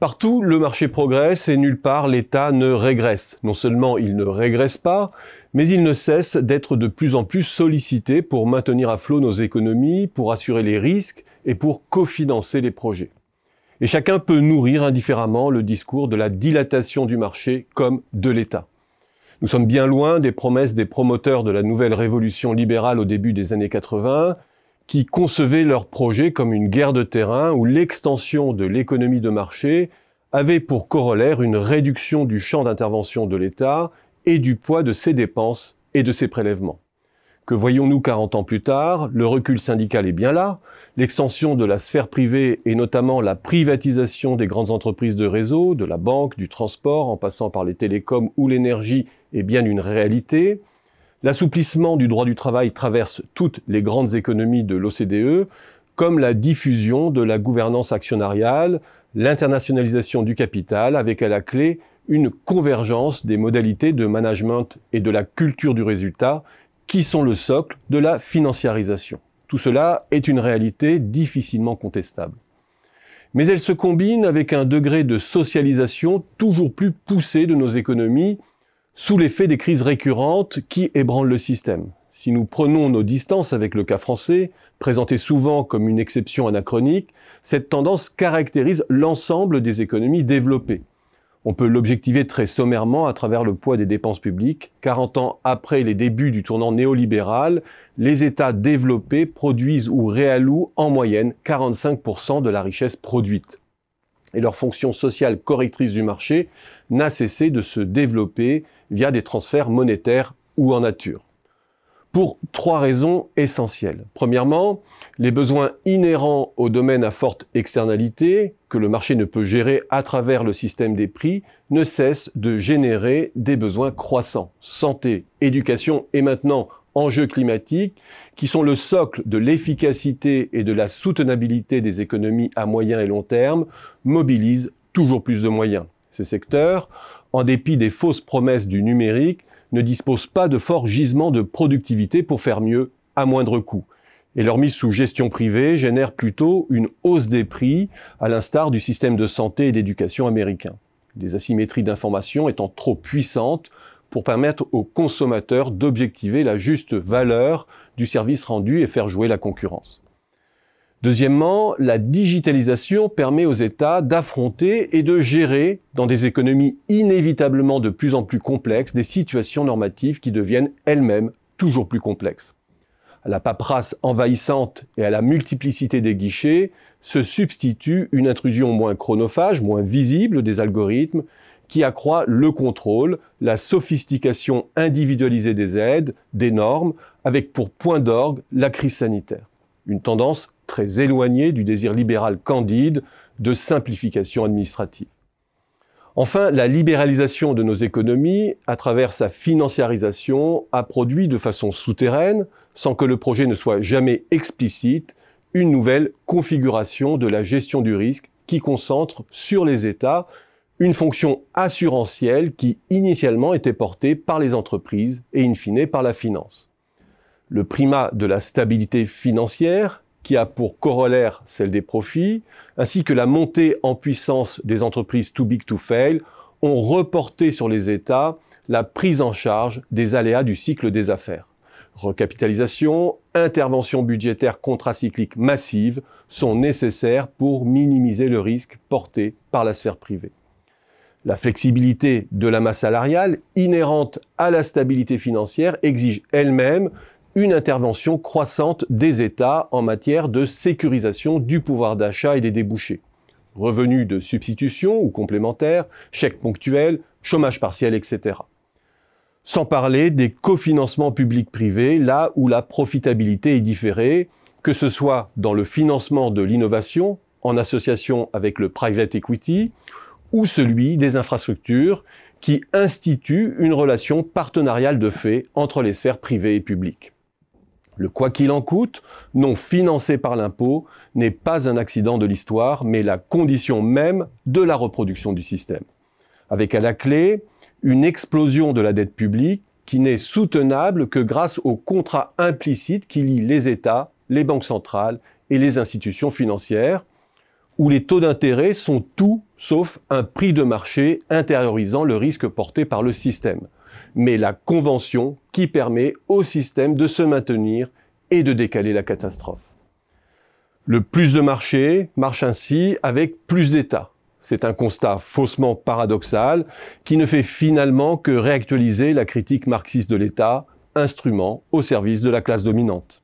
Partout, le marché progresse et nulle part l'État ne régresse. Non seulement il ne régresse pas, mais il ne cesse d'être de plus en plus sollicité pour maintenir à flot nos économies, pour assurer les risques et pour cofinancer les projets. Et chacun peut nourrir indifféremment le discours de la dilatation du marché comme de l'État. Nous sommes bien loin des promesses des promoteurs de la nouvelle révolution libérale au début des années 80, qui concevaient leur projet comme une guerre de terrain où l'extension de l'économie de marché avait pour corollaire une réduction du champ d'intervention de l'État et du poids de ses dépenses et de ses prélèvements. Que voyons-nous 40 ans plus tard? Le recul syndical est bien là, l'extension de la sphère privée et notamment la privatisation des grandes entreprises de réseau, de la banque, du transport, en passant par les télécoms ou l'énergie est bien une réalité. L'assouplissement du droit du travail traverse toutes les grandes économies de l'OCDE, comme la diffusion de la gouvernance actionnariale, l'internationalisation du capital, avec à la clé une convergence des modalités de management et de la culture du résultat, qui sont le socle de la financiarisation. Tout cela est une réalité difficilement contestable. Mais elle se combine avec un degré de socialisation toujours plus poussé de nos économies, sous l'effet des crises récurrentes qui ébranlent le système. Si nous prenons nos distances avec le cas français, présenté souvent comme une exception anachronique, cette tendance caractérise l'ensemble des économies développées. On peut l'objectiver très sommairement à travers le poids des dépenses publiques. 40 ans après les débuts du tournant néolibéral, les États développés produisent ou réallouent en moyenne 45% de la richesse produite. Et leur fonction sociale correctrice du marché n'a cessé de se développer via des transferts monétaires ou en nature. Pour trois raisons essentielles. Premièrement, les besoins inhérents au domaine à forte externalité, que le marché ne peut gérer à travers le système des prix, ne cessent de générer des besoins croissants. Santé, éducation et maintenant enjeux climatiques, qui sont le socle de l'efficacité et de la soutenabilité des économies à moyen et long terme, mobilisent toujours plus de moyens. Ces secteurs en dépit des fausses promesses du numérique, ne disposent pas de forts gisements de productivité pour faire mieux à moindre coût. Et leur mise sous gestion privée génère plutôt une hausse des prix, à l'instar du système de santé et d'éducation américain. Des asymétries d'information étant trop puissantes pour permettre aux consommateurs d'objectiver la juste valeur du service rendu et faire jouer la concurrence. Deuxièmement, la digitalisation permet aux États d'affronter et de gérer, dans des économies inévitablement de plus en plus complexes, des situations normatives qui deviennent elles-mêmes toujours plus complexes. À la paperasse envahissante et à la multiplicité des guichets se substitue une intrusion moins chronophage, moins visible des algorithmes, qui accroît le contrôle, la sophistication individualisée des aides, des normes, avec pour point d'orgue la crise sanitaire. Une tendance très éloigné du désir libéral candide de simplification administrative. Enfin, la libéralisation de nos économies, à travers sa financiarisation, a produit de façon souterraine, sans que le projet ne soit jamais explicite, une nouvelle configuration de la gestion du risque qui concentre sur les États une fonction assurantielle qui initialement était portée par les entreprises et in fine par la finance. Le primat de la stabilité financière qui a pour corollaire celle des profits, ainsi que la montée en puissance des entreprises too big to fail, ont reporté sur les États la prise en charge des aléas du cycle des affaires. Recapitalisation, intervention budgétaire contracyclique massive sont nécessaires pour minimiser le risque porté par la sphère privée. La flexibilité de la masse salariale, inhérente à la stabilité financière, exige elle-même une intervention croissante des États en matière de sécurisation du pouvoir d'achat et des débouchés. Revenus de substitution ou complémentaires, chèques ponctuels, chômage partiel, etc. Sans parler des cofinancements publics-privés, là où la profitabilité est différée, que ce soit dans le financement de l'innovation, en association avec le private equity, ou celui des infrastructures, qui institue une relation partenariale de fait entre les sphères privées et publiques. Le quoi qu'il en coûte, non financé par l'impôt, n'est pas un accident de l'histoire, mais la condition même de la reproduction du système. Avec à la clé une explosion de la dette publique qui n'est soutenable que grâce au contrat implicite qui lie les États, les banques centrales et les institutions financières, où les taux d'intérêt sont tout sauf un prix de marché intériorisant le risque porté par le système, mais la convention qui permet au système de se maintenir et de décaler la catastrophe. Le plus de marché marche ainsi avec plus d'État. C'est un constat faussement paradoxal qui ne fait finalement que réactualiser la critique marxiste de l'État, instrument au service de la classe dominante.